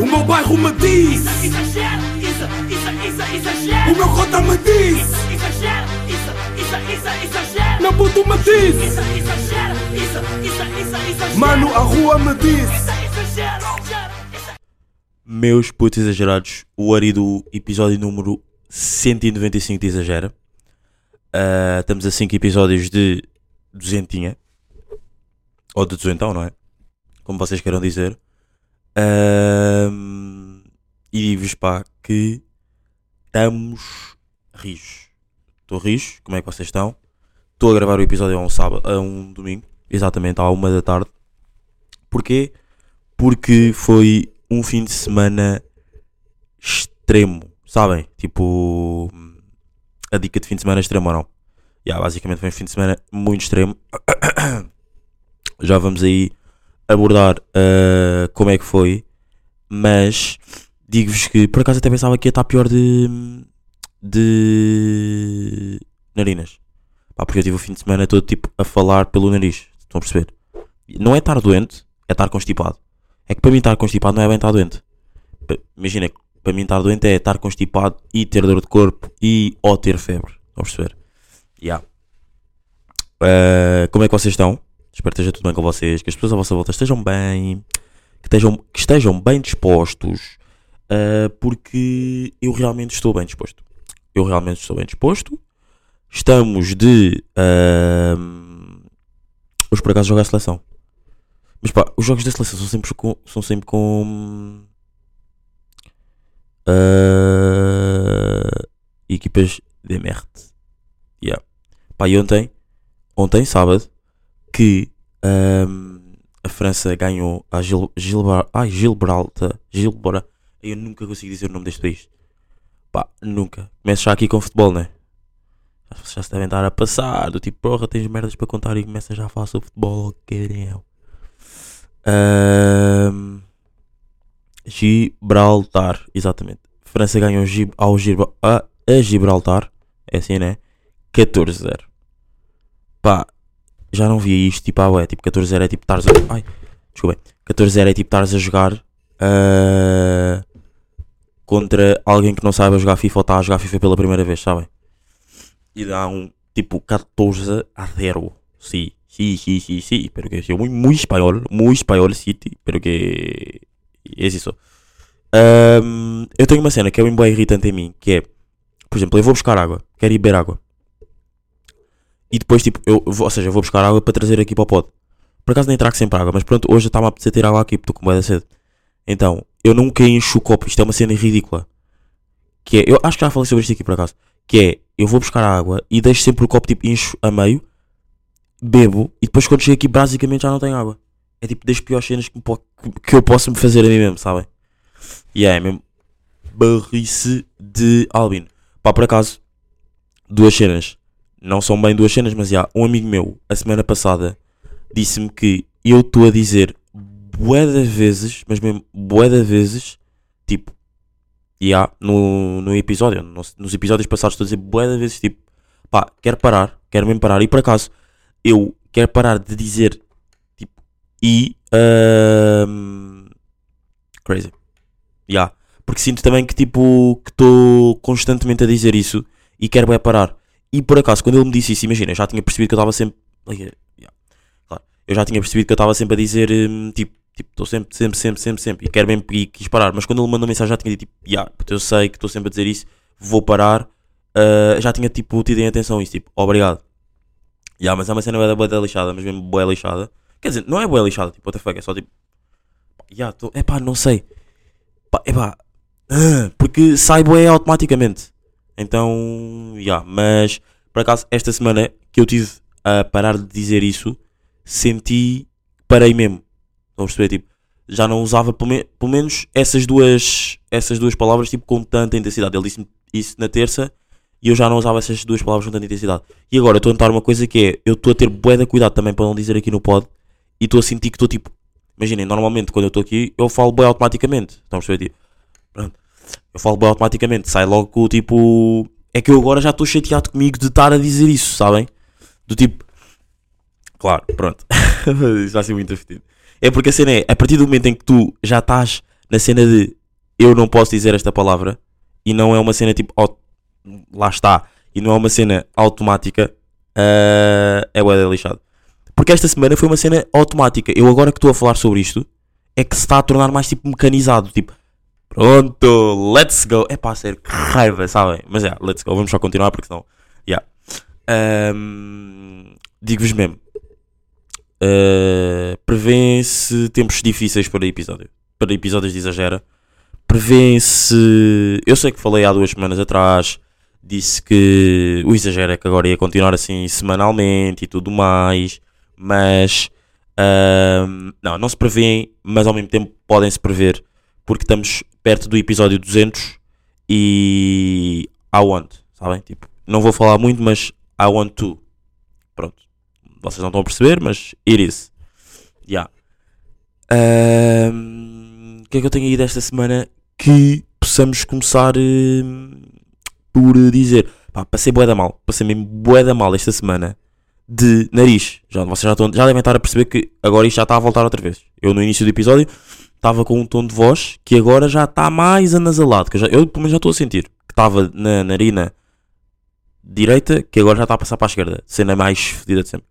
O meu bairro me diz Exagero, isso, isso, isso, exagero. O meu cota me diz Exagero, isso, isso, isso, exagero. Meu puto me diz Isso, exagero, isso, isso, isso, exagero. Mano, a rua me diz Isso, exagero, exagero, exagero. Meus putos exagerados, o Ari do episódio número 195 de Exagera. Ah, estamos a 5 episódios de duzentinha. Ou de duzentão, não é? Como vocês queiram dizer. Ahm, e digo-vos pá que estamos rijos. Estou rijo, como é que vocês estão? Estou a gravar o episódio a um sábado, a um domingo, exatamente à uma da tarde. Porquê? Porque foi um fim de semana extremo, sabem? Tipo, a dica de fim de semana extremo ou não? Yeah, basicamente foi um fim de semana muito extremo. Já vamos aí abordar ah, como é que foi, mas digo-vos que por acaso até pensava que ia estar pior de, de narinas. Pá, porque eu tive o fim de semana todo tipo a falar pelo nariz. Estão a perceber? Não é estar doente, é estar constipado. É que para mim estar constipado não é bem estar doente. Imagina para mim estar doente é estar constipado e ter dor de corpo e ou ter febre. Estão a perceber? Yeah. Ah, como é que vocês estão? Espero que esteja tudo bem com vocês, que as pessoas à vossa volta estejam bem, que estejam, que estejam bem dispostos, ah, porque eu realmente estou bem disposto. Eu realmente estou bem disposto. Estamos de. ahm, hoje por acaso jogar a seleção. Mas pá, os jogos da seleção são sempre com. São sempre com ah, equipas de merda. Yeah. Pá, e ontem, ontem, sábado, que ahm, a França ganhou a Gil, Gilbar, ai, Gilbraltar, Gilbora. Eu nunca consigo dizer o nome deste país. Pá, nunca. Começo já aqui com futebol, né? Já, se devem estar a passar. Do tipo, porra, tens merdas para contar e começas já a falar sobre futebol. Caralho. Ahm, Gibraltar, exatamente. França ganhou ao Gibra- a, a Gibraltar. É assim, né? 14-0. Pá, já não via isto. Tipo, ah, ué, tipo 14-0 é tipo estares a. Ai, desculpa. 14-0 é tipo estares a jogar. ah, contra alguém que não saiba jogar FIFA ou está a jogar FIFA pela primeira vez, sabem? E dá um tipo 14 a 0. Sí, sí, sí, sí, sí. Pero que soy español, muy español, sí, tí, pero que é isso. Ahm, eu tenho uma cena que é um bem irritante em mim, que é, por exemplo, eu vou buscar água, quero ir beber água. E depois, tipo, eu ou seja, eu vou buscar água para trazer aqui para o pod. Por acaso nem trago sempre água, mas pronto, hoje está-me a apetecer ter água aqui, porque estou com sede. Então, eu nunca encho o copo, isto é uma cena ridícula. Que é, eu acho que já falei sobre isto aqui por acaso. Que é, eu vou buscar água e deixo sempre o copo tipo encho a meio, bebo e depois quando chego aqui basicamente já não tenho água. É tipo das piores cenas que, que eu posso me fazer a mim mesmo, sabem? E é mesmo barrice de Albino. Pá, por acaso, duas cenas. Não são bem duas cenas, mas já, um amigo meu, a semana passada, disse-me que eu estou a dizer bué vezes, mas mesmo bué vezes, tipo, há no, no episódio, nos, nos episódios passados estou a dizer bué vezes, tipo, pá, quero parar, quero mesmo parar, e por acaso, eu quero parar de dizer, tipo, e, ahm, crazy, yeah, porque sinto também que, tipo, que estou constantemente a dizer isso, e quero bué parar, e por acaso, quando ele me disse isso, imagina, eu já tinha percebido que eu estava sempre, eu já tinha percebido que eu estava sempre a dizer, hum, tipo, Tipo, estou sempre, sempre, sempre, sempre, sempre. E quero mesmo e quis parar. Mas quando ele mandou mensagem já tinha dito, tipo, yeah, eu sei que estou sempre a dizer isso, vou parar. Ah, já tinha, tipo, tido em atenção isso, tipo, obrigado. Yeah, mas é uma cena boa, boa lixada, mas mesmo boa lixada. Quer dizer, não é boa lixada, tipo, what the fuck, é só tipo, yeah, tô, epá, não sei. Pá, epá, ah, porque sai boé automaticamente. Então, yeah, mas, por acaso, esta semana que eu tive a parar de dizer isso, senti, parei mesmo. Estão a perceber? Tipo, já não usava pelo, me- pelo menos essas duas, essas duas palavras tipo, com tanta intensidade. Ele disse-me isso na terça e eu já não usava essas duas palavras com tanta intensidade. E agora estou a notar uma coisa que é: eu estou a ter bué de cuidado também para não dizer aqui no pod e estou a sentir que estou tipo. Imaginem, normalmente quando eu estou aqui eu falo bué automaticamente. Estão a perceber? Tipo, pronto. Eu falo bué automaticamente, sai logo com o tipo. É que eu agora já estou chateado comigo de estar a dizer isso, sabem? Do tipo. Claro, pronto. Isso vai ser muito divertido. É porque a cena é, a partir do momento em que tu já estás na cena de eu não posso dizer esta palavra e não é uma cena tipo, au- lá está, e não é uma cena automática, ah, é de lixado. Porque esta semana foi uma cena automática. Eu agora que estou a falar sobre isto, é que se está a tornar mais tipo mecanizado. Tipo, pronto, let's go. É pá, sério, que raiva, sabem? Mas é, let's go. Vamos só continuar porque senão. Yeah. Ahm, Digo-vos mesmo. Uh, Prevêem-se tempos difíceis para episódio. Para episódios de exagera. Prevêem-se. Eu sei que falei há duas semanas atrás. Disse que o exagero é que agora ia continuar assim semanalmente e tudo mais. Mas. não, não se prevêem, mas ao mesmo tempo podem-se prever. Porque estamos perto do episódio 200 e. I want, sabem? Tipo, não vou falar muito, mas I want to. Pronto. Vocês não estão a perceber, mas it is. Yeah. Ahm, O que é que eu tenho aí desta semana que possamos começar hum, por dizer? Pá, passei bué da mal. Passei mesmo bué da mal esta semana de nariz. Já, vocês já, estão, já devem estar a perceber que agora isto já está a voltar outra vez. Eu no início do episódio estava com um tom de voz que agora já está mais anasalado. Que eu, já, eu pelo menos já estou a sentir que estava na narina direita que agora já está a passar para a esquerda. Cena mais fedida de sempre.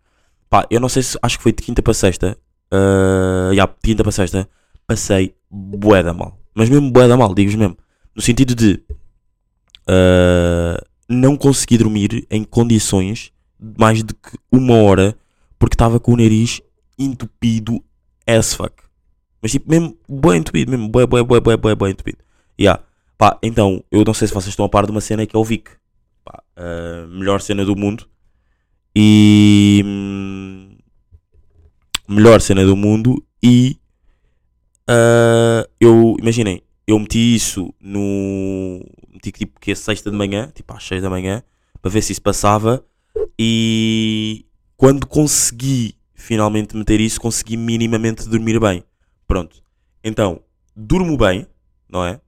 Pá, eu não sei se acho que foi de quinta para sexta. Uh, yeah, de quinta para sexta. Passei bué da mal. Mas mesmo bué da mal, digo-vos mesmo. No sentido de uh, não consegui dormir em condições de mais de que uma hora porque estava com o nariz entupido as fuck. Mas tipo, mesmo bué entupido, mesmo bué, bué, bué, bué, bué, bué entupido. Yeah. Pá, então, eu não sei se vocês estão a par de uma cena que é o Vic. Pá, melhor cena do mundo. E. hum, melhor cena do mundo. E. ah, eu. Imaginem, eu meti isso no. Meti tipo que é sexta de manhã, tipo às 6 da manhã, para ver se isso passava. E. Quando consegui finalmente meter isso, consegui minimamente dormir bem. Pronto. Então, durmo bem, não é?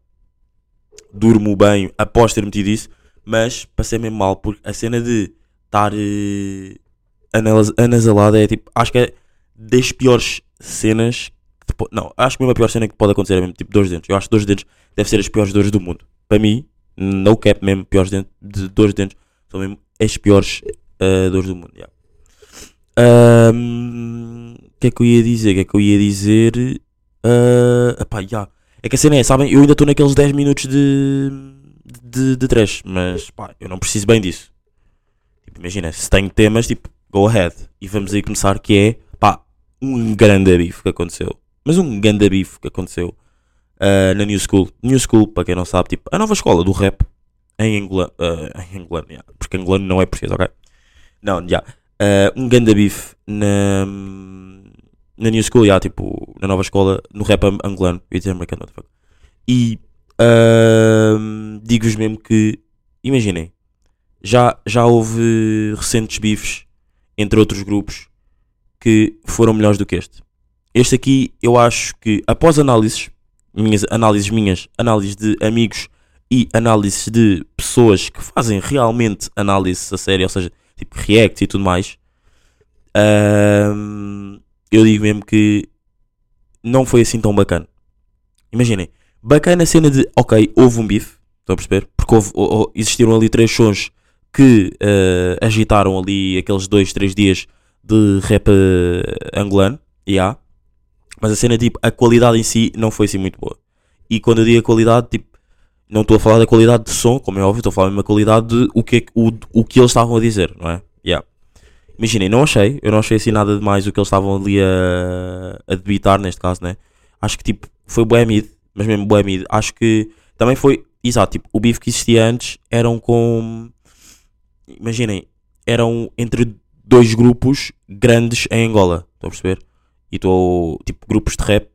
Durmo bem após ter metido isso, mas passei mesmo mal, porque a cena de estar anas- anasalada é tipo, acho que é das piores cenas. que não, acho que mesmo a pior cena que pode acontecer é mesmo tipo de dentes. Eu acho que de dentes deve ser as piores dores do mundo. Para mim, no cap mesmo, piores dentes, de de dentes são mesmo as piores eh, dores do mundo. yeah. Ahm, O que é que eu ia dizer? O que é que eu ia dizer? Ah, epá, já. É que a cena é, sabem, eu ainda estou naqueles 10 minutos de, de, de trash, mas pá, eu não preciso bem disso. Tipo, imagina, se tenho temas, tipo, go ahead. E vamos aí começar, que é, pá, um grande bife que aconteceu. Mas um grande bife que aconteceu ah, na New School. New School, para quem não sabe, tipo, a nova escola do rap em angolano. em angolano, yeah, porque angolano não é português, ok? Não, já. Ah, um ganda bife na, na New School, já, tipo, na nova escola, no rap angolano. Eu ia dizer americano, what the fuck. E ahm, digo-vos mesmo que, imaginem, já, já houve recentes bifes entre outros grupos que foram melhores do que este. Este aqui, eu acho que, após análises, minhas, análises minhas, análises de amigos e análises de pessoas que fazem realmente análises a sério, ou seja, tipo react e tudo mais, ahm, eu digo mesmo que não foi assim tão bacana. Imaginem, bacana a cena de, ok, houve um bife, estão a perceber? Porque houve- ou- existiram ali três sons que eh, agitaram ali aqueles dois, três dias de rap eh, angolano, yeah. mas a cena, tipo, a qualidade em si não foi assim muito boa. E quando eu digo a qualidade, tipo, não estou a falar da qualidade de som, como é óbvio, estou a falar mesmo da qualidade de o que, é o, o que eles estavam a dizer, não é? Yeah. Imaginem, não achei, eu não achei assim nada demais o que eles estavam ali a, a debitar, neste caso, né? Acho que tipo, foi bué mid, mas mesmo bué mid. Acho que também foi, exato, tipo, o bife que existia antes eram com, imaginem, eram entre dois grupos grandes em Angola, estão a perceber? E estou, tipo, grupos de rap,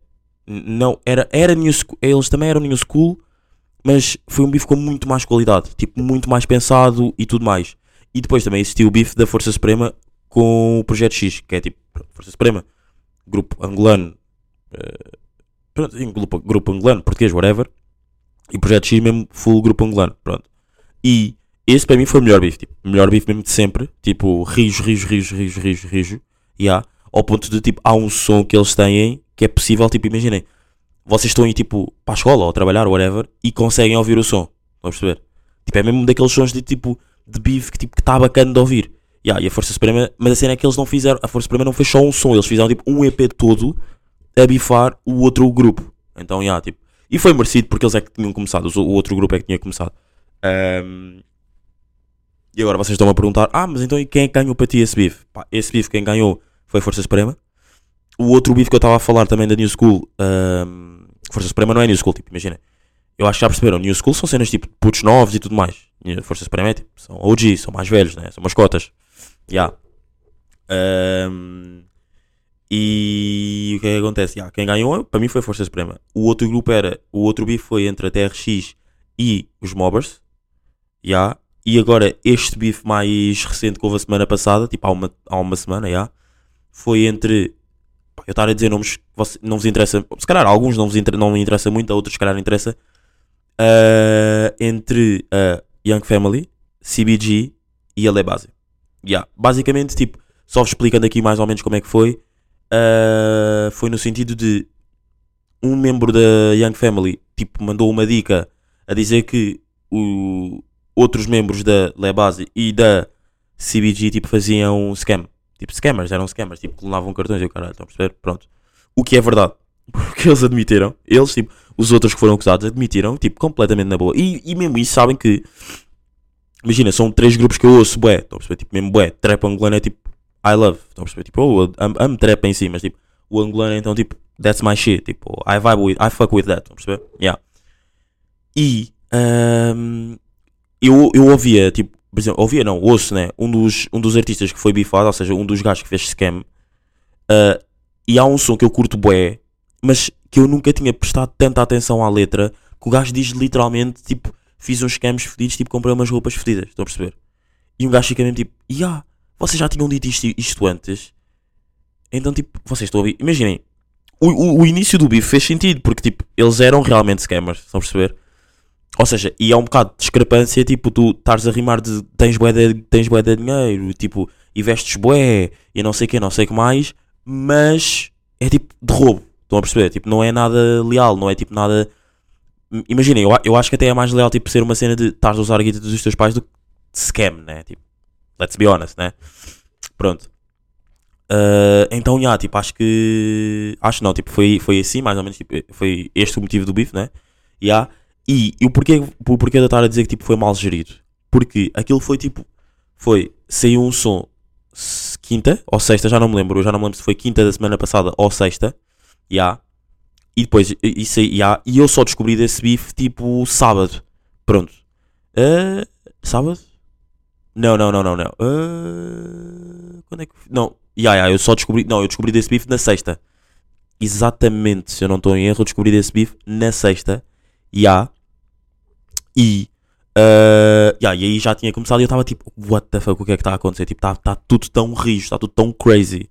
não, era, era new school, eles também eram new school, mas foi um bife com muito mais qualidade, tipo, muito mais pensado e tudo mais. E depois também existiu o bife da Força Suprema com o Projeto X, que é tipo, Força Suprema, grupo angolano, eh, pronto, grupo, grupo angolano, português, whatever, e Projeto X mesmo full grupo angolano, pronto. E esse para mim foi o melhor bife, tipo, melhor bife mesmo de sempre, tipo, rijo, rijo, rijo, rijo, rijo, rijo, e há, ao ponto de tipo, há um som que eles têm que é possível, tipo, imaginem, vocês estão aí tipo para a escola ou trabalhar, whatever, e conseguem ouvir o som. A perceber? Tipo, é mesmo daqueles sons de tipo de bife que tipo que está bacana de ouvir. Yeah, e a Força Suprema, mas a cena é que eles não fizeram, a Força Suprema não fez só um som, eles fizeram tipo um EP todo a bifar o outro grupo. Então, yeah, tipo, e foi merecido porque eles é que tinham começado, o outro grupo é que tinha começado. Ahm, e agora vocês estão a perguntar: Ah, mas então quem é que ganhou para ti esse bife? Pá, esse bife quem ganhou foi a Força Suprema. O outro bife que eu estava a falar também da New School, ahm, Força Suprema não é New School, tipo, imagina. Eu acho que já perceberam, New School são cenas tipo putos novos e tudo mais. Força Suprema é tipo, são OG, são mais velhos, né? São mascotas. Yeah. Ahm, e o que é que acontece? Yeah, quem ganhou para mim foi Força Suprema. O outro grupo era, o outro bife foi entre a TRX e os Mobbers. Yeah. E agora este bife mais recente que houve a semana passada, tipo há uma, há uma semana, yeah, foi entre. pá, Eu estar a dizer nomes que você- não vos interessa. Se calhar alguns não vos inter, não me interessa muito, a outros se calhar interessa. ah, entre a Young Family, CBG e a Lebase. Yeah. Basicamente, tipo, só explicando aqui mais ou menos como é que foi. ah, foi no sentido de um membro da Young Family tipo, mandou uma dica a dizer que o, outros membros da Lebase e da CBG tipo, faziam scam. Tipo, scammers, eram scammers, tipo, clonavam cartões e o caralho, estão a perceber? Pronto. O que é verdade. Porque eles admitiram, eles, tipo, os outros que foram acusados admitiram, tipo, completamente na boa. E, e mesmo isso sabem que, imagina, são três grupos que eu ouço, bué, estão a perceber? Tipo, mesmo bué, trap angolano é tipo, I love, estão a perceber? Tipo, eu amo, amo trap em si, mas tipo, o angolano então tipo, that's my shit, tipo, I vibe with, I fuck with that, estão a perceber? Yeah. E, ahm, eu, eu ouvia, tipo, por exemplo, ouvia não, ouço, né, um dos, um dos artistas que foi bifado, ou seja, um dos gajos que fez scam, ah, e há um som que eu curto bué, mas que eu nunca tinha prestado tanta atenção à letra, que o gajo diz literalmente, tipo, fiz uns scams fedidos, tipo, comprei umas roupas fedidas, estão a perceber? E um gajo fica mesmo tipo, yeah, vocês já tinham dito isto, isto antes? Então, tipo, vocês estão a ouvir, imaginem, o, o, o início do bife fez sentido, porque, tipo, eles eram realmente scammers, estão a perceber? Ou seja, e há um bocado de discrepância, tipo, tu estares a rimar de tens bué de, tens bué de dinheiro, tipo, e vestes bué, e não sei o que, não sei o que mais, mas é tipo de roubo, estão a perceber? Tipo, não é nada leal, não é tipo nada... Imaginem, eu, eu acho que até é mais leal, tipo, ser uma cena de estares a usar a guita dos teus pais do que scam, né? Tipo, let's be honest, né? Pronto. Ah, então, já, tipo, acho que. Acho não, tipo, foi, foi assim, mais ou menos, tipo, foi este o motivo do bife, né? Já. E, e o porquê, o porquê de eu estar a dizer que tipo, foi mal gerido? Porque aquilo foi tipo. Foi. Saiu um som quinta ou sexta, já não me lembro. Eu já não me lembro se foi quinta da semana passada ou sexta. Já. E depois, isso aí, já. E eu só descobri desse bife tipo sábado. Pronto. Ah, sábado? Não, não, não, não, não. Ah, quando é que. Não. Ya, ya, eu só descobri. Não, eu descobri desse bife na sexta. Exatamente, se eu não estou em erro, eu descobri desse bife na sexta. Ya. E. ah, ya, e aí já tinha começado e eu estava tipo, what the fuck, o que é que está a acontecer? Tipo, está tá tudo tão rijo, está tudo tão crazy.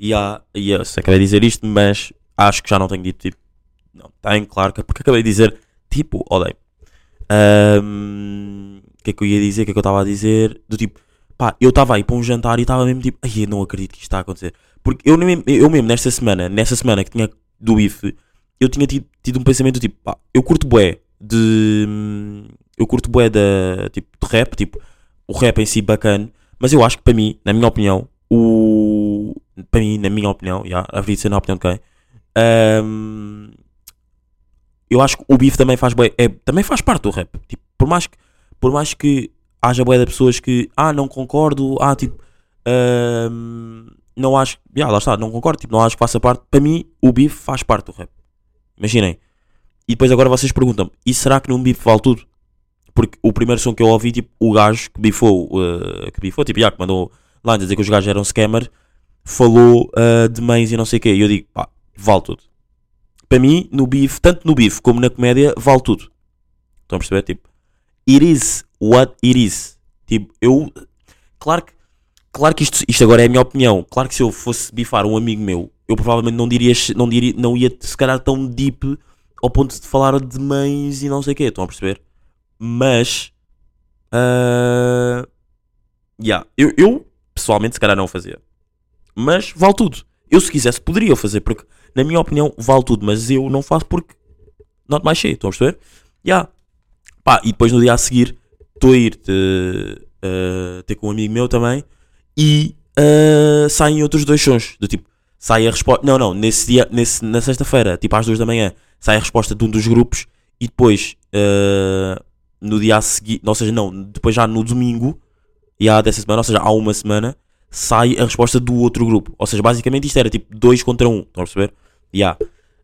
Ya, e eu sei que dizer isto, mas acho que já não tenho dito tipo. Não, tem, claro, que- porque acabei de dizer tipo, odeio. O que é que eu ia dizer? O que é que eu estava a dizer? Do tipo, pá, eu estava aí para um jantar e estava mesmo tipo, ai, não acredito que isto está a acontecer. Porque eu, nem- eu mesmo, nesta semana, nessa semana que tinha do IF, eu tinha tido, tido um pensamento do tipo, pá, eu curto bué de. Eu curto bué da, tipo, de rap, tipo, o rap em si bacana, mas eu acho que para mim, na minha opinião, o. Para mim, na minha opinião, já, haveria de ser na opinião de quem? Ahm, eu acho que o bife também faz bué, é, também faz parte do rap. Tipo, por mais que, por mais que haja bué de pessoas que, ah, não concordo, ah, tipo, ahm, não acho, já, lá está, não concordo, tipo, não acho que faça parte. Para mim, o bife faz parte do rap. Imaginem. E depois agora vocês perguntam e será que num bife vale tudo? Porque o primeiro som que eu ouvi, tipo, o gajo que bifou, eh, que bifou, tipo, já, que mandou lá dizer que os gajos eram scammer, falou eh, de mães e não sei o quê. E eu digo, pá, vale tudo. Para mim, no bife, tanto no bife como na comédia, vale tudo. Estão a perceber? Tipo, it is what it is. Tipo, eu. Claro que, claro que isto, isto agora é a minha opinião. Claro que se eu fosse bifar um amigo meu, eu provavelmente não diria, não diria, não ia se calhar tão deep ao ponto de falar de mães e não sei o quê. Estão a perceber? Mas. ah, yeah, eu, eu, pessoalmente, se calhar não fazia. Mas vale tudo. Eu, se quisesse, poderia fazer, porque, na minha opinião, vale tudo, mas eu não faço porque. Not my shit, estão a perceber? Yeah. Pá, e depois no dia a seguir, estou a ir te- eh, ter com um amigo meu também e eh, saem outros dois sons. Do tipo, sai a resposta. Não, não, nesse dia, nesse, na sexta-feira, tipo às duas da manhã, sai a resposta de um dos grupos e depois eh, no dia a seguir, ou seja, não, depois já no domingo, e há dessa semana, ou seja, há uma semana, sai a resposta do outro grupo. Ou seja, basicamente isto era tipo dois contra um, estão a perceber? Yeah.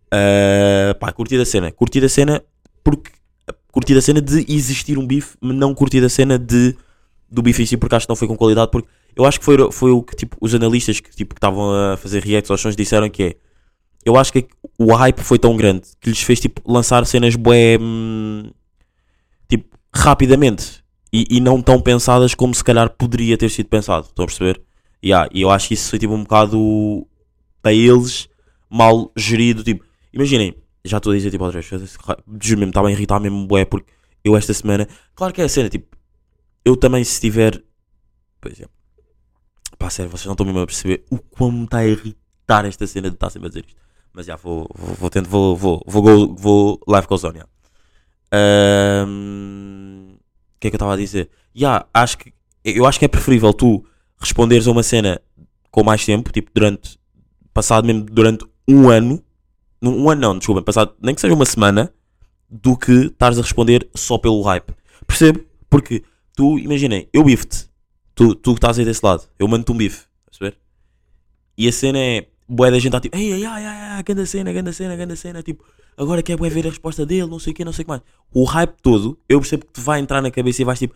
Uh, pá, curti da cena. Curti da cena porque curti da cena de existir um bife, não curti da cena de do bife em si, porque acho que não foi com qualidade. Porque eu acho que foi, foi o que tipo, os analistas que tipo, estavam a fazer reacts aos sons disseram que é. Eu acho que o hype foi tão grande que lhes fez tipo, lançar cenas bué hum, tipo, rapidamente e, e não tão pensadas como se calhar poderia ter sido pensado. Estão a perceber? Yeah, e eu acho que isso foi tipo um bocado para eles mal gerido. Tipo, imaginem, já estou a dizer tipo outra vez, juro mesmo, estava a irritar mesmo bué porque eu esta semana, claro que é a cena, tipo, eu também se tiver, pois é, pá, sério, vocês não estão mesmo a perceber o quão está a irritar esta cena de estar sempre a dizer isto. Mas já vou, vou, vou, vou, vou, vou, go, vou live on, yeah. Ahm, O que é que eu estava a dizer? Yeah, acho que, eu acho que é preferível tu responderes a uma cena com mais tempo, tipo durante, passado mesmo durante um ano, um ano não, desculpa, passado nem que seja uma semana, do que estares a responder só pelo hype. Percebo? Porque tu, imaginem, eu bife-te, tu, tu que estás aí desse lado, eu mando-te um bife, perceber? E a cena é, boé da gente está tipo, ei, ai, ai, ai, ganda cena, ganda cena, ganda cena, tipo, agora quer bué ver a resposta dele, não sei o que, não sei o que mais. O hype todo, eu percebo que te vai entrar na cabeça e vais tipo,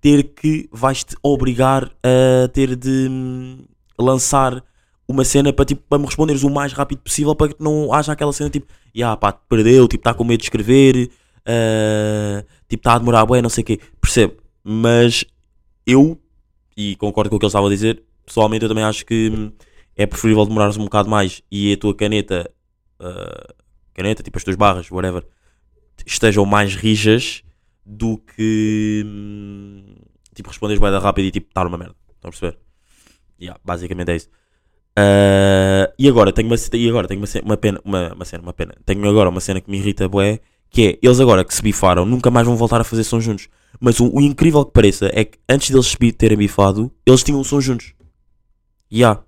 ter que, vais-te obrigar a ter de hum, lançar uma cena para, tipo, para me responderes o mais rápido possível para que não haja aquela cena tipo, ya pá, te perdeu, tipo, está com medo de escrever, ah, tipo, está a demorar, bué, não sei o quê, percebo. Mas eu, e concordo com o que ele estava a dizer, pessoalmente eu também acho que hum, é preferível demorares um bocado mais e a tua caneta, ah, caneta, tipo as tuas barras, whatever, estejam mais rijas do que hum, tipo responderes bem rápido e tipo estar uma merda. Estão a perceber? Yeah, basicamente é isso. Ah, e agora tenho uma, e agora tenho uma, uma pena, uma, uma cena, uma pena. Tenho agora uma cena que me irrita bué, que é eles agora que se bifaram nunca mais vão voltar a fazer som juntos. Mas o, o incrível que pareça é que antes deles se terem bifado, eles tinham um som juntos. Yeah.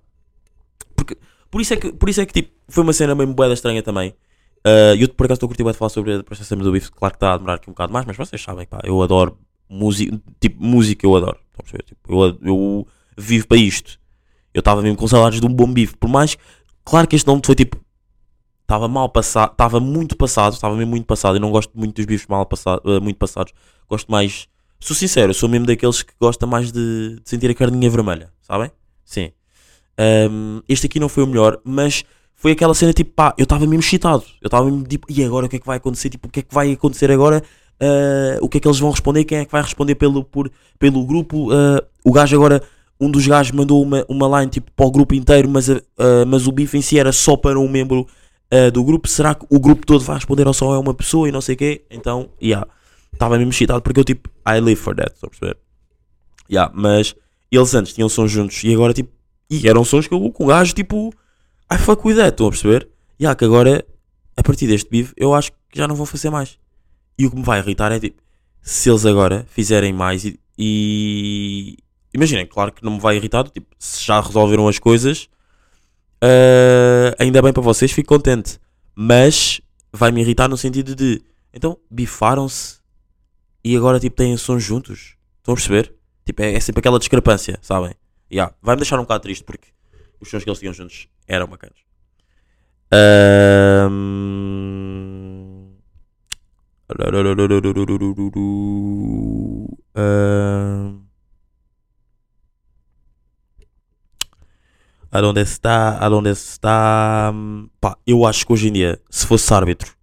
Porque, por isso é que, por isso é que tipo, foi uma cena mesmo boeda estranha também. Uh, eu por acaso estou a falar sobre a processo do bife, claro que está a demorar aqui um bocado mais, mas vocês sabem, pá, eu adoro música, tipo, música eu adoro. Estão a perceber? Tipo, eu, eu vivo para isto. Eu estava mesmo com saudades de um bom bife, por mais, claro que este nome foi tipo, estava mal passado, estava muito passado, estava mesmo muito passado, eu não gosto muito dos bifes mal passado, uh, muito passados, gosto mais, sou sincero, sou mesmo daqueles que gosta mais de, de sentir a carninha vermelha, sabem? Sim. Um, este aqui não foi o melhor, mas foi aquela cena tipo, pá, eu estava mesmo excitado. Eu estava mesmo tipo, e agora o que é que vai acontecer? Tipo, o que é que vai acontecer agora? Uh, o que é que eles vão responder? Quem é que vai responder pelo, por, pelo grupo? Uh, o gajo agora, um dos gajos mandou uma, uma line tipo para o grupo inteiro, mas, uh, mas o bife em si era só para um membro do grupo. Será que o grupo todo vai responder ou só é uma pessoa e não sei o quê? Então, yeah, estava mesmo excitado porque eu tipo, I live for that, estão a perceber? Yeah, mas eles antes tinham sons juntos e agora tipo, e eram sons que eu com o gajo tipo, I fuck with that, estão a perceber? E yeah, que agora, a partir deste bife, eu acho que já não vou fazer mais. E o que me vai irritar é tipo, se eles agora fizerem mais e. e... Imaginem, claro que não me vai irritar, tipo, se já resolveram as coisas, ah, ainda bem para vocês, fico contente. Mas vai me irritar no sentido de, então, bifaram-se e agora tipo têm sons juntos. Estão a perceber? Tipo, é, é sempre aquela discrepância, sabem? Yeah. Vai-me deixar um bocado triste porque os sons que eles tinham juntos eram bacanas. Ahm. Aonde está? Aonde está? Pá, eu acho que hoje em dia, se fosse árbitro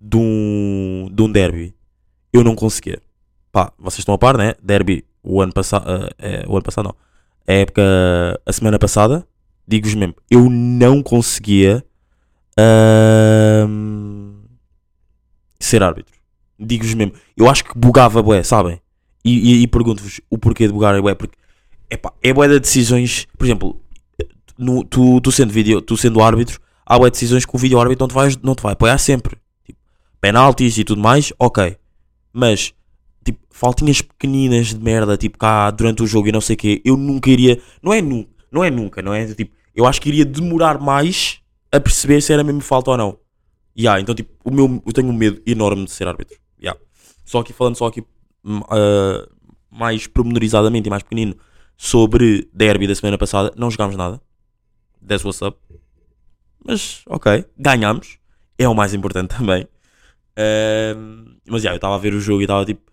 de um, de um derby, eu não conseguia. Pá, vocês estão a par, né? Derby, o ano passado. o ano passado não. A época. A semana passada, digo-vos mesmo, eu não conseguia. ser árbitro. Digo-vos mesmo, eu acho que bugava, bué, sabem? E, e, e pergunto-vos o porquê de bugar, bué, porque epá, é bué de decisões. Por exemplo, no- tu, tu sendo vídeo, tu sendo árbitro, há bué decisões que o vídeo árbitro não te vai, não te vai apoiar sempre. Tipo, penaltis e tudo mais, ok. Mas, tipo, faltinhas pequeninas de merda, tipo, cá durante o jogo e não sei o quê, eu nunca iria. Não é nunca, não é nunca, não é? Tipo, eu acho que iria demorar mais a perceber se era mesmo falta ou não. Yeah, então, tipo, o meu, eu tenho um medo enorme de ser árbitro. Yeah. Só aqui, falando só aqui ah, mais pormenorizadamente e mais pequenino sobre derby da semana passada, não jogámos nada. That's what's up. Mas, ok, ganhámos. É o mais importante também. Ahm, mas, yeah, eu estava a ver o jogo e estava tipo...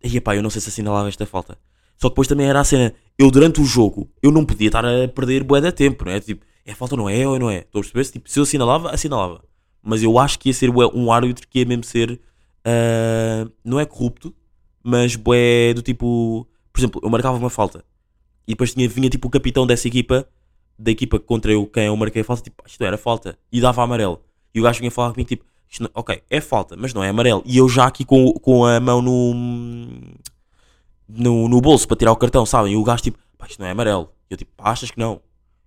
Ei, pá, eu não sei se assinalava esta falta. Só depois também era a cena... Eu, durante o jogo, eu não podia estar a perder bué de tempo, não é? Tipo, é falta ou não é ou não é? Estou a perceber? Tipo, se eu assinalava, assinalava. Mas eu acho que ia ser bué um árbitro que ia mesmo ser... ah, não é corrupto, mas bué do tipo... Por exemplo, eu marcava uma falta. E depois tinha, vinha tipo o capitão dessa equipa, da equipa contra eu, quem eu marquei a falta, tipo, isto era falta. E dava amarelo. E o gajo vinha falar comigo, tipo, não- ok, é falta, mas não é amarelo. E eu já aqui com, com a mão no, no, no bolso para tirar o cartão, sabem? E o gajo, tipo, pá, isto não é amarelo. Eu, tipo, "Pá, achas que não?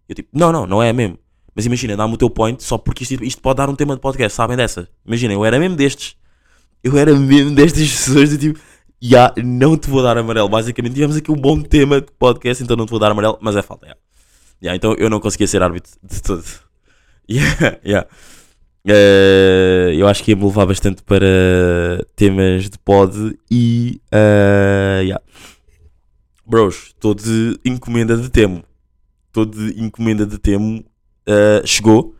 Eu, tipo, não, não, não é mesmo. Mas imagina, dá-me o teu point só porque isto, isto pode dar um tema de podcast, sabem dessa? Imagina, eu era mesmo destes. Eu era mesmo destas pessoas do tipo, já não te vou dar amarelo. Basicamente, tivemos aqui um bom tema de podcast, então não te vou dar amarelo, mas é falta, já. Já, então eu não conseguia ser árbitro de todo. Yeah, yeah. Eh, eu acho que ia me levar bastante para temas de pod e. eh, yeah. Bros, estou de encomenda de Temo. Estou de encomenda de Temo. Eh, chegou.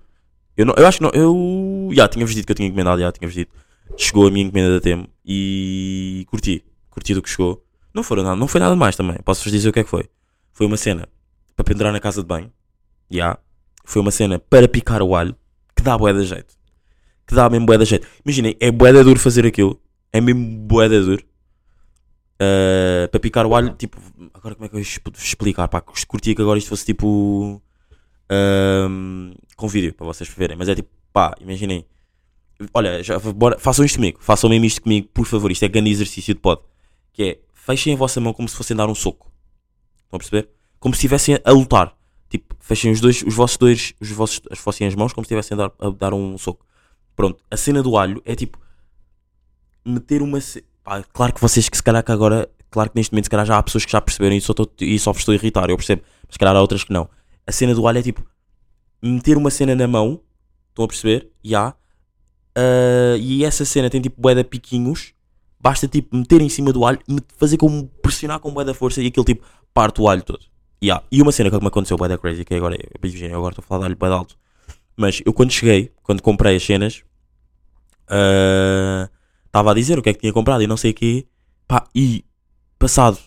Eu, não, eu acho que não. Eu. Já, tinha-vos dito que eu tinha encomendado, já, tinha-vos dito. Chegou a minha encomenda da Temo e curti. Curti do que chegou. Não, foram nada, não foi nada mais também. Posso-vos dizer o que é que foi. Foi uma cena para pendurar na casa de banho. Já. Foi uma cena para picar o alho. Que dá bué de jeito. Que dá mesmo de jeito. Imaginem, é de duro fazer aquilo. É mesmo de duro. Uh, para picar o alho, tipo, agora como é que eu vos explicar? Pá, curtia que agora isto fosse tipo um, com vídeo para vocês verem, mas é tipo, pá, imaginem, olha, já, bora, façam isto comigo, façam mesmo isto comigo, por favor. Isto é grande exercício de pod, que é fechem a vossa mão como se fossem dar um soco, estão a perceber? Como se estivessem a lutar, tipo, fechem os dois, os vossos dois, os vossos, as vossas mãos como se estivessem a dar, a dar um soco. Pronto, a cena do alho é tipo meter uma. ce- Pá, claro que vocês que se calhar que agora, claro que neste momento se calhar já há pessoas que já perceberam e só, tô, e só vos estou a irritar, eu percebo, mas se calhar há outras que não. A cena do alho é tipo meter uma cena na mão, estão a perceber? Já. Ah, e essa cena tem tipo de piquinhos, basta tipo meter em cima do alho, e fazer como pressionar com bué da força e aquilo tipo parte o alho todo. Ya. E uma cena que me aconteceu bué da crazy, que agora, imagina, eu agora estou a falar de alho de alto, mas eu quando cheguei, quando comprei as cenas, ah, estava a dizer o que é que tinha comprado e não sei o quê, pá, e passado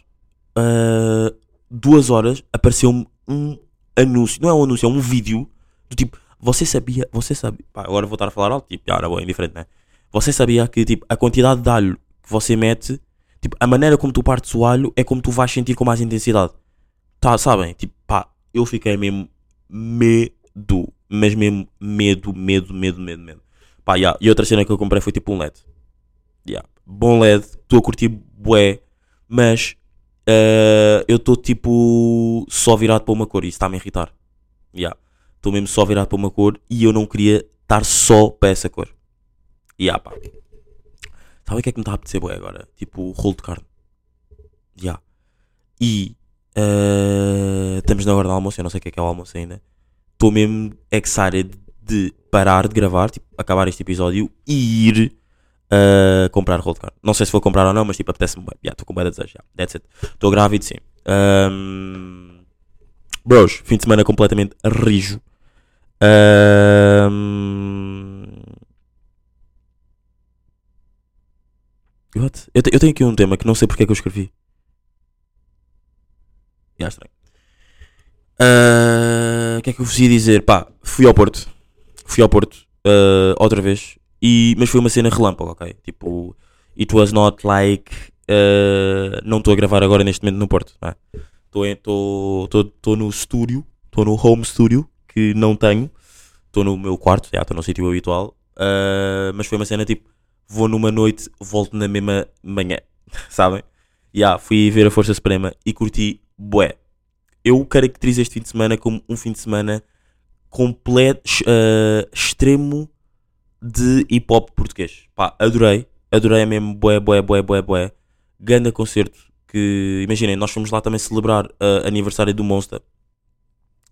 ah, duas horas apareceu-me um anúncio, não é um anúncio, é um vídeo do tipo, você sabia, você sabia, pá, agora vou estar a falar alto, tipo, era bom, indiferente, né? Você sabia que tipo, a quantidade de alho que você mete, tipo, a maneira como tu partes o alho é como tu vais sentir com mais intensidade. Tá, sabem? Tipo, pá, eu fiquei mesmo medo, mas mesmo medo, medo, medo, medo, medo. Pá, yeah. E outra cena que eu comprei foi tipo um LED. Yeah. Bom LED, estou a curtir bué, mas eh, eu estou tipo só virado para uma cor e isso está-me a irritar. Yeah. Estou mesmo só virado para uma cor e eu não queria estar só para essa cor. Yeah, pá. Sabe o que é que me está a apetecer bué agora? Tipo rolo de carne. Yeah. E eh, estamos na hora do almoço, eu não sei o que é que é o almoço ainda. Estou mesmo excited de parar de gravar, tipo, acabar este episódio e ir uh, comprar carne. Não sei se vou comprar ou não, mas tipo, apetece-me bem. Estou com bem de desejo. já. That's it. Estou grávido, sim. Um, bros, fim de semana completamente rijo. Um, what? Eu, te- eu tenho aqui um tema que não sei porque é que eu escrevi. Já, estranho. Ah, O que é que eu vos ia dizer? Pá, fui ao Porto. Fui ao Porto ah, outra vez. E, mas foi uma cena relâmpago, ok? Tipo, it was not like. ah, não estou a gravar agora neste momento no Porto. Estou no estúdio. Estou no home studio. Que não tenho. Estou no meu quarto. Estou no sítio habitual. mas foi uma cena tipo. Vou numa noite, volto na mesma manhã. Sabem? Já, fui ver a Força Suprema e curti bué. Eu caracterizo este fim de semana como um fim de semana completo, eh, extremo de hip hop português. Pá, adorei, adorei mesmo, boé, boé, boé, boé, boé. Ganda concerto que, imaginem, nós fomos lá também celebrar uh, aniversário do Monster.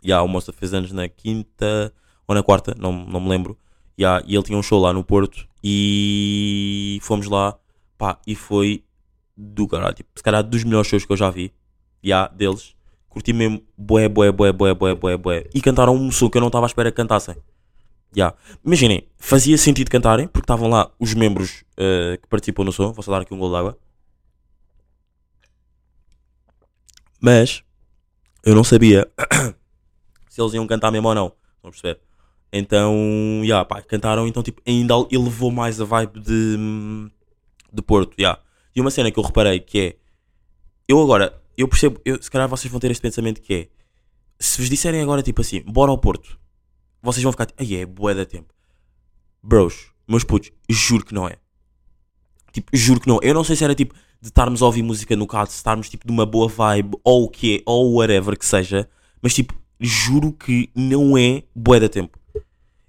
Ya, o Monster fez anos na quinta ou na quarta, não, não me lembro. Ya, e ele tinha um show lá no Porto e fomos lá, pá, e foi do caralho, tipo, se calhar dos melhores shows que eu já vi, ya, deles. Curti mesmo, boé, boé, boé, boé, boé, boé, boé. E cantaram um som que eu não estava à espera que cantassem. Ya. Imaginem, fazia sentido cantarem, porque estavam lá os membros eh, que participam no som. Vou só dar aqui um gol de água. Mas eu não sabia se eles iam cantar mesmo ou não. Perceber? Então, ya, pá, cantaram, então tipo, ainda elevou mais a vibe de, de Porto, ya. E uma cena que eu reparei que é, eu agora, eu percebo, eu, se calhar vocês vão ter este pensamento que é, se vos disserem agora tipo assim, bora ao Porto, vocês vão ficar tipo, ai é, bué da tempo. Bros, meus putos, juro que não é. Tipo, juro que não. Eu não sei se era tipo de estarmos a ouvir música no carro, de estarmos tipo numa boa vibe, ou o que é, ou whatever que seja, mas tipo, juro que não é bué da tempo.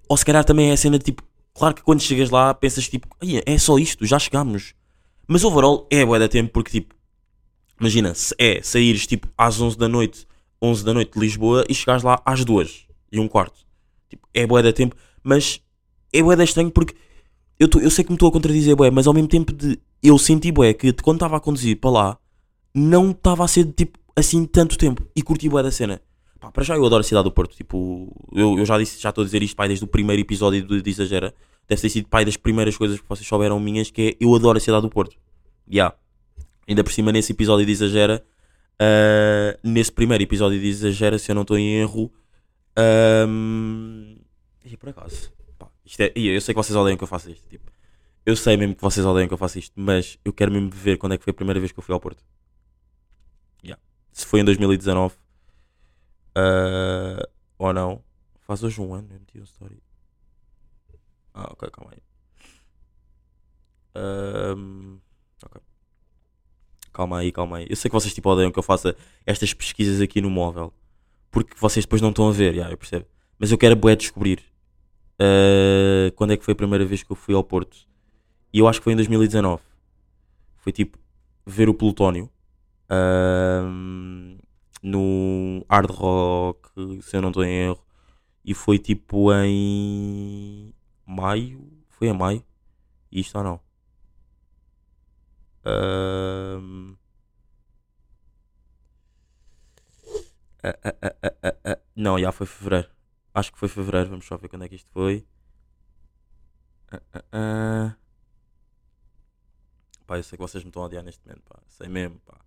Ou se calhar também é a cena de tipo, claro que quando chegas lá pensas tipo, "Ai, é só isto, já chegámos. Mas overall é bué da tempo porque tipo, imagina, é saíres tipo às 11 da noite, 11 da noite de Lisboa e chegares lá às 2 e um quarto. Tipo, é bué da tempo, mas é bué da estranho porque eu, tô- eu sei que me estou a contradizer bué, mas ao mesmo tempo de eu senti bué que de quando estava a conduzir para lá não estava a ser tipo assim tanto tempo e curti bué da cena. Pá, para já eu adoro a cidade do Porto, tipo, eu, eu já disse, já estou a dizer isto pai desde o primeiro episódio do de Exagera, deve ter sido pai das primeiras coisas que vocês souberam minhas, que é eu adoro a cidade do Porto. Ya. Ainda por cima nesse episódio de Exagera, ah, nesse primeiro episódio de Exagera, se eu não estou em erro, ahm, e por acaso, pá, é, eu sei que vocês odeiam que eu faça isto, tipo, eu sei mesmo que vocês odeiam que eu faça isto, mas eu quero mesmo ver quando é que foi a primeira vez que eu fui ao Porto. Ya. Se foi em 2019 ah, ou não, faz hoje um ano, eu meti um story. Ah, ok, calma aí. Ahm, ok. Calma aí, calma aí. Eu sei que vocês tipo odeiam que eu faça estas pesquisas aqui no móvel. Porque vocês depois não estão a ver, já, eu percebo. Mas eu quero bué descobrir ah, quando é que foi a primeira vez que eu fui ao Porto. E eu acho que foi em 2019. Foi tipo ver o Plutónio ahm, no Hard Rock, se eu não estou em erro. E foi tipo em maio. Foi em maio? Isto ou não? Ah, ah, ah. Não, já foi fevereiro. Acho que foi fevereiro. Vamos só ver quando é que isto foi. Ah. Pá, eu sei que vocês me estão a odiar neste momento, pá. Sei mesmo, pá.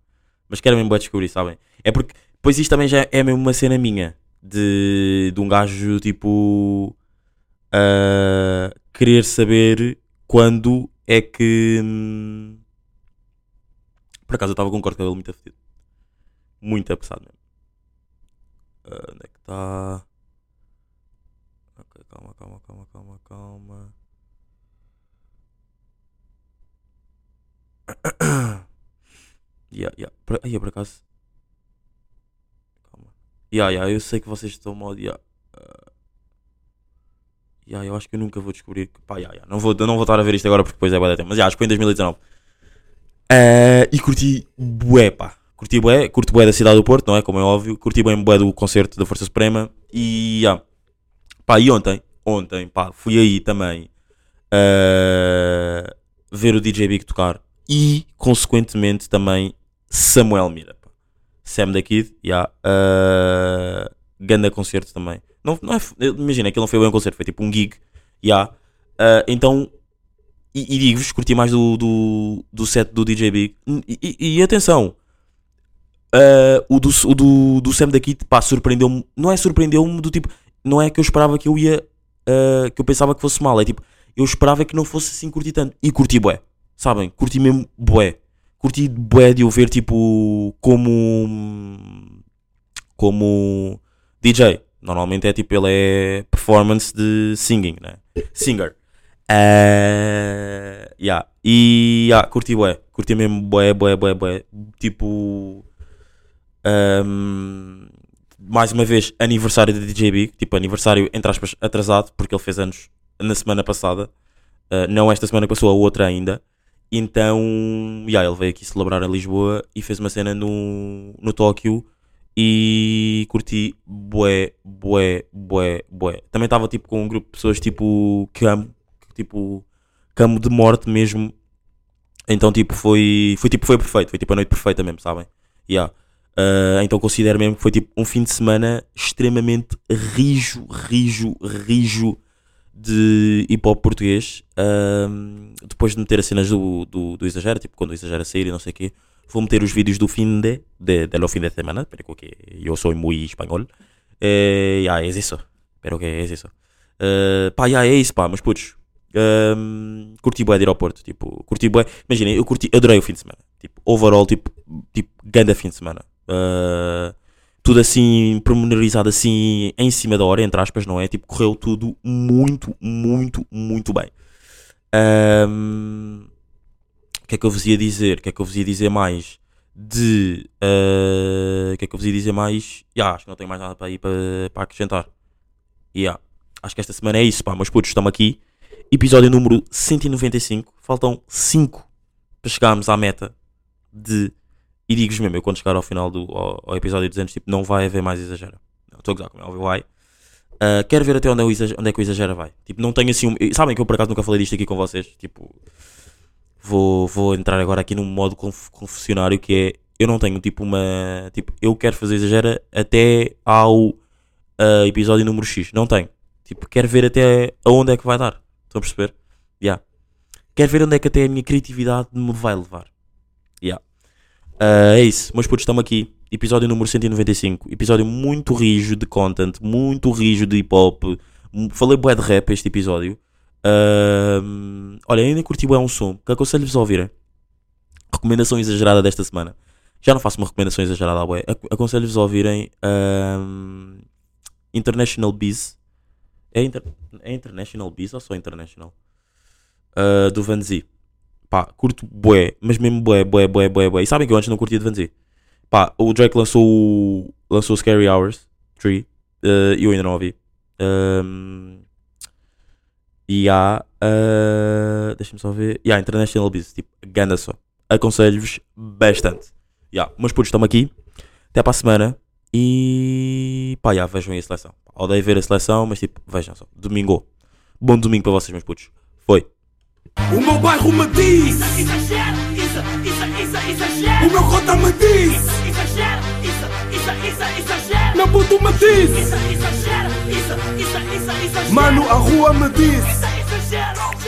Mas quero mesmo descobrir, sabem? É porque, pois isto também já é mesmo uma cena minha. De, de um gajo, tipo... querer saber quando é que... hum, Por acaso eu estava com um corte de cabelo muito afetido. Muito apressado mesmo. Ah, onde é que está? Ok, calma, calma, calma, calma, calma. Yeah, yeah. Por, ai, por acaso. Calma. Yeah, yeah, eu sei que vocês estão a odiar. Ah, yeah, eu acho que eu nunca vou descobrir. Que, pá, yeah, yeah. Não, vou, não vou estar a ver isto agora porque depois é bué da tempo. Mas yeah, acho que foi em 2019. Ah, e curti bué, pá. Curti bué. Curti bué da cidade do Porto, não é? Como é óbvio. Curti bem bué do concerto da Força Suprema. E, yeah. pá, e ontem, ontem, pá, fui aí também ah, ver o DJ Big tocar. E, consequentemente, também Samuel Mira. Pá. Sam da Kid, yeah. ah, ganda concerto também. Não, não é, imagina, aquilo não foi bem um concerto, foi tipo um gig. Yeah. Ah, então, e, e digo-vos, curti mais do, do, do set do DJ Big. E, e- e atenção, ah, o, do, o do, do Sam da Kid, pá, surpreendeu-me. Não é surpreendeu-me do tipo, não é que eu esperava que eu ia, ah, que eu pensava que fosse mal. É tipo, eu esperava que não fosse assim curtir tanto. E curti bué, sabem? Curti mesmo bué. Curti bué de eu ver tipo como como DJ. Normalmente é tipo, ele é performance de singing, né? Singer. Eh, yeah. E yeah, curti bué. Curti mesmo bué, bué, bué, bué. Tipo. Ahm, mais uma vez, aniversário da DJB, tipo aniversário entre aspas atrasado, porque ele fez anos na semana passada, Ah, não esta semana passou, a outra ainda. Então, yeah, ele veio aqui celebrar a Lisboa e fez uma cena no, no Tóquio e curti bué, bué, bué, bué. Também estava tipo com um grupo de pessoas tipo que amo, tipo que amo de morte mesmo. Então tipo foi, foi tipo foi perfeito, foi tipo a noite perfeita mesmo, sabem? Yeah. Ah, então considero mesmo que foi tipo um fim de semana extremamente rijo, rijo, rijo de hip hop português. Ahm, depois de meter as cenas do, do, do Exagero, tipo quando o Exagero sair e não sei o quê, vou meter os vídeos do fim de, de, de lo fin de semana, porque eu sou muito espanhol. Eh, yeah, é isso. Pero que é isso. Uh, pá, yeah, é isso, pá, mas putos. Ahm, curti bué de aeroporto, tipo, curti bué. Imaginem, eu curti, adorei o fim de semana. Tipo, overall, tipo, tipo, ganda fim de semana. Uh, tudo assim, promenorizado assim, em cima da hora, entre aspas, não é? Tipo, correu tudo muito, muito, muito bem. Ahm, O que é que eu vos ia dizer? O que é que eu vos ia dizer mais? De. ah, O que é que eu vos ia dizer mais? Ya, acho que não tenho mais nada para ir para, para acrescentar. Ya, Acho que esta semana é isso, pá. Meus putos, estamos aqui. Episódio número 195. Faltam 5 para chegarmos à meta de. E digo-vos mesmo, eu quando chegar ao final do ao, ao episódio 200, tipo, não vai haver mais exagero. Estou a gozar, como é vai. Ah, quero ver até onde é, o onde é que o exagero vai. Tipo, não tenho assim um. Sabem que eu por acaso nunca falei disto aqui com vocês. Tipo, vou, vou entrar agora aqui num modo conf- confessionário que é. Eu não tenho tipo uma. Tipo, eu quero fazer exagero até ao ah, episódio número X. Não tenho. Tipo, quero ver até aonde é que vai dar. Estão a perceber? Yeah. Quero ver onde é que até a minha criatividade me vai levar. Yeah. Ah, é isso. Meus putos, estamos aqui. Episódio número 195. Episódio muito rijo de content. Muito rijo de hip hop. Falei bué de rap este episódio. Ahm, olha, ainda curti bué um som. Que aconselho-vos a ouvirem. Recomendação exagerada desta semana. Já não faço uma recomendação exagerada bué. Ac- Aconselho-vos a ouvirem ahm, International Bees. É, inter- é International Bees ou International? Ah, do Van Z. Pá, curto bué, mas mesmo bué, bué, bué, bué, bué. E sabem que eu antes não curtia de Van Z. Pá, o Drake lançou lançou Scary Hours 3 eh, e eu ainda não ouvi. Ahm, e há. ah, Deixa-me só ver. E há International Business, tipo, ganda só. Aconselho-vos bastante. Yeah, mas putos, estamos aqui. Até para a semana. E. pá, yeah, vejam aí a seleção. Odeio ver a seleção, mas tipo, vejam só. Domingo. Bom domingo para vocês, meus putos. Foi. O meu bairro me diz, Exagero, isso, isso, isso, exagero. o meu cota me diz, isso, isso, isso, exagero. meu puto me diz, Isso, exagero, isso, isso, isso, exagero. mano, a rua me diz. Isso, exagero.